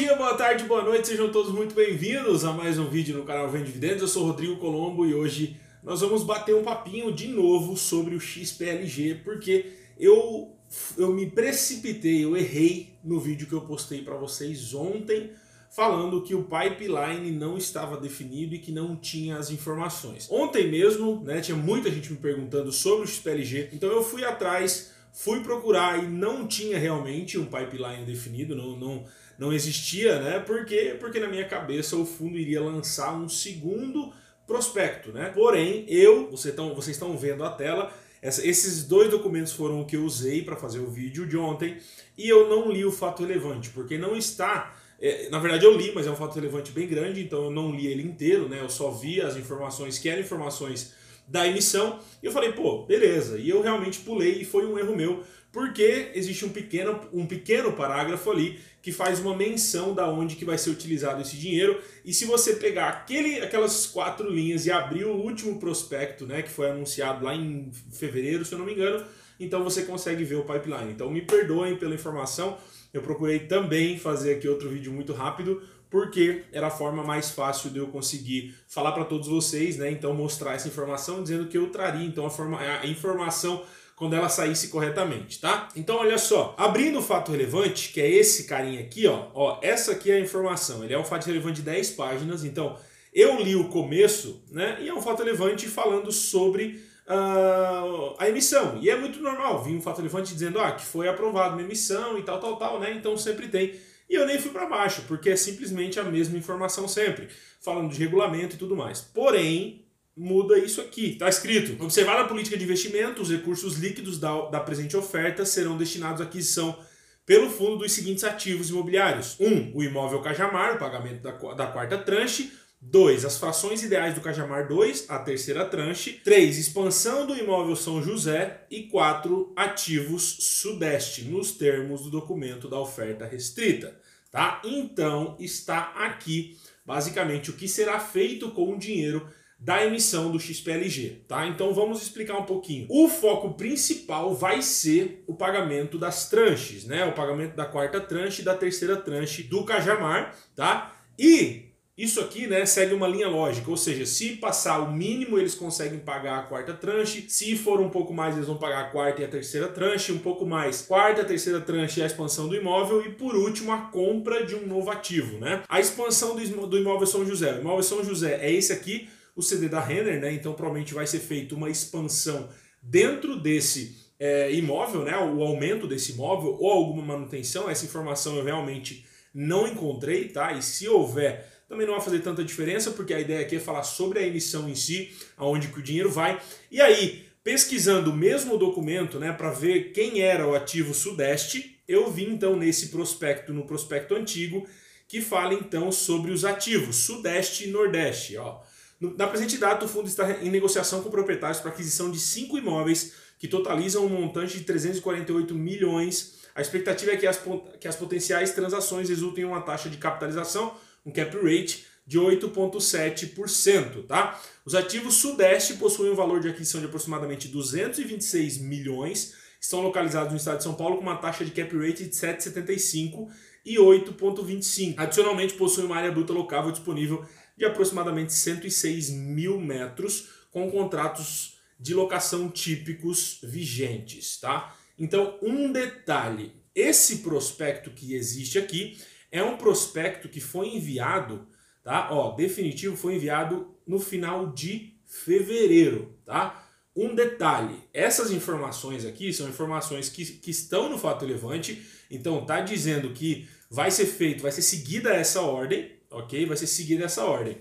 dia, boa tarde, boa noite, sejam todos muito bem-vindos a mais um vídeo no canal Vem Dividendos. Eu sou Rodrigo Colombo e hoje nós vamos bater um papinho de novo sobre o XPLG, porque eu, eu me precipitei, eu errei no vídeo que eu postei para vocês ontem, falando que o pipeline não estava definido e que não tinha as informações. Ontem mesmo, né, tinha muita gente me perguntando sobre o XPLG, então eu fui atrás, fui procurar e não tinha realmente um pipeline definido, não, não, não existia, né? Porque, porque na minha cabeça o fundo iria lançar um segundo prospecto, né? Porém, eu, vocês estão vocês estão vendo a tela, essa, esses dois documentos foram o que eu usei para fazer o vídeo de ontem e eu não li o fato relevante, porque não está. É, na verdade, eu li, mas é um fato relevante bem grande, então eu não li ele inteiro, né? Eu só vi as informações que eram informações da emissão e eu falei, pô, beleza. E eu realmente pulei e foi um erro meu, porque existe um pequeno, um pequeno parágrafo ali que faz uma menção da onde que vai ser utilizado esse dinheiro. E se você pegar aquele, aquelas quatro linhas e abrir o último prospecto, né, que foi anunciado lá em fevereiro, se eu não me engano, então você consegue ver o pipeline. Então me perdoem pela informação, eu procurei também fazer aqui outro vídeo muito rápido, porque era a forma mais fácil de eu conseguir falar para todos vocês, né? Então mostrar essa informação dizendo que eu traria. Então a, forma, a informação quando ela saísse corretamente, tá? Então olha só, abrindo o fato relevante, que é esse carinha aqui, ó, ó, essa aqui é a informação, ele é um fato relevante de 10 páginas, então eu li o começo, né, e é um fato relevante falando sobre uh, a emissão, e é muito normal, vir um fato relevante dizendo, ah, que foi aprovado uma emissão e tal, tal, tal, né, então sempre tem, e eu nem fui para baixo, porque é simplesmente a mesma informação sempre, falando de regulamento e tudo mais. Porém, muda isso aqui. Está escrito: observar a política de investimento, os recursos líquidos da, da presente oferta serão destinados à aquisição pelo fundo dos seguintes ativos imobiliários: 1. Um, o imóvel Cajamar, o pagamento da, da quarta tranche. 2. As frações ideais do Cajamar 2, a terceira tranche. 3. Expansão do imóvel São José. E 4. Ativos Sudeste, nos termos do documento da oferta restrita. Tá? Então, está aqui basicamente o que será feito com o dinheiro da emissão do XPLG, tá? Então vamos explicar um pouquinho. O foco principal vai ser o pagamento das tranches, né? O pagamento da quarta tranche e da terceira tranche do Cajamar, tá? E isso aqui, né, segue uma linha lógica, ou seja, se passar o mínimo, eles conseguem pagar a quarta tranche, se for um pouco mais, eles vão pagar a quarta e a terceira tranche, um pouco mais, quarta, terceira tranche e a expansão do imóvel, e por último, a compra de um novo ativo, né? A expansão do imóvel São José. O imóvel São José é esse aqui, o CD da Renner, né? Então provavelmente vai ser feita uma expansão dentro desse é, imóvel, né? O aumento desse imóvel ou alguma manutenção. Essa informação eu realmente não encontrei, tá? E se houver, também não vai fazer tanta diferença, porque a ideia aqui é falar sobre a emissão em si, aonde que o dinheiro vai. E aí, pesquisando o mesmo documento, né, para ver quem era o ativo Sudeste, eu vi então nesse prospecto, no prospecto antigo, que fala então sobre os ativos Sudeste e Nordeste, ó. Na presente data, o fundo está em negociação com proprietários para aquisição de cinco imóveis que totalizam um montante de 348 milhões. A expectativa é que as, que as potenciais transações resultem em uma taxa de capitalização, um cap rate, de 8,7%. Tá? Os ativos Sudeste possuem um valor de aquisição de aproximadamente 226 milhões, estão localizados no estado de São Paulo com uma taxa de cap rate de 7,75% e 8,25%. Adicionalmente, possuem uma área bruta locável disponível de aproximadamente 106 mil metros, com contratos de locação típicos vigentes, tá? Então, um detalhe: esse prospecto que existe aqui é um prospecto que foi enviado, tá? Ó, definitivo foi enviado no final de fevereiro, tá? Um detalhe: essas informações aqui são informações que, que estão no fato relevante, então tá dizendo que vai ser feito, vai ser seguida essa ordem, ok? Vai ser seguida essa ordem.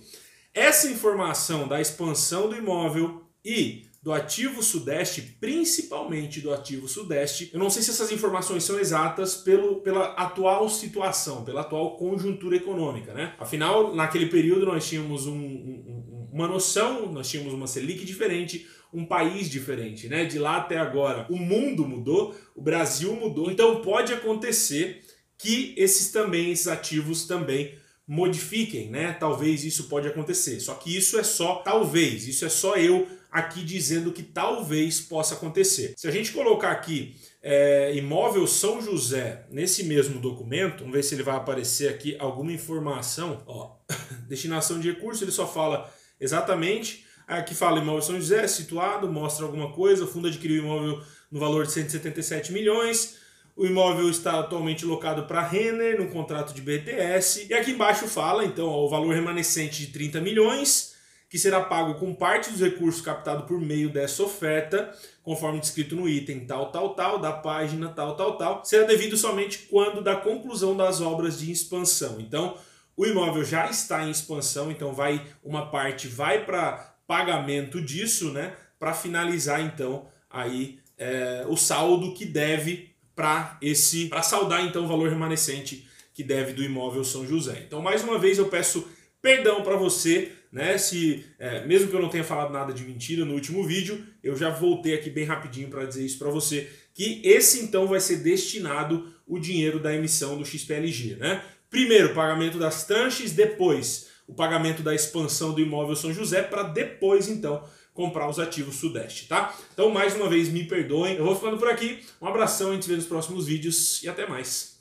Essa informação da expansão do imóvel e do ativo sudeste, principalmente do ativo sudeste, eu não sei se essas informações são exatas pelo, pela atual situação, pela atual conjuntura econômica, né? Afinal, naquele período nós tínhamos um, um, uma noção, nós tínhamos uma Selic diferente, um país diferente, né? De lá até agora, o mundo mudou, o Brasil mudou, então pode acontecer que esses também, esses ativos também modifiquem, né? Talvez isso pode acontecer. Só que isso é só talvez, isso é só eu aqui dizendo que talvez possa acontecer. Se a gente colocar aqui é, imóvel São José nesse mesmo documento, vamos ver se ele vai aparecer aqui alguma informação. Ó, destinação de recurso, ele só fala exatamente. Aqui fala imóvel São José, situado, mostra alguma coisa. O fundo adquiriu o imóvel no valor de 177 milhões. O imóvel está atualmente locado para Renner, no contrato de BTS. E aqui embaixo fala, então, ó, o valor remanescente de 30 milhões que será pago com parte dos recursos captados por meio dessa oferta, conforme descrito no item tal, tal, tal, da página tal, tal, tal, será devido somente quando da conclusão das obras de expansão. Então, o imóvel já está em expansão, então vai uma parte vai para pagamento disso, né, para finalizar então aí é, o saldo que deve para esse para saldar então o valor remanescente que deve do imóvel São José. Então, mais uma vez eu peço perdão para você né? Se é, mesmo que eu não tenha falado nada de mentira no último vídeo, eu já voltei aqui bem rapidinho para dizer isso para você, que esse então vai ser destinado o dinheiro da emissão do XPLG, né? Primeiro, pagamento das tranches, depois o pagamento da expansão do imóvel São José para depois então comprar os ativos Sudeste, tá? Então, mais uma vez, me perdoem. Eu vou ficando por aqui. Um abração, a gente se vê nos próximos vídeos e até mais.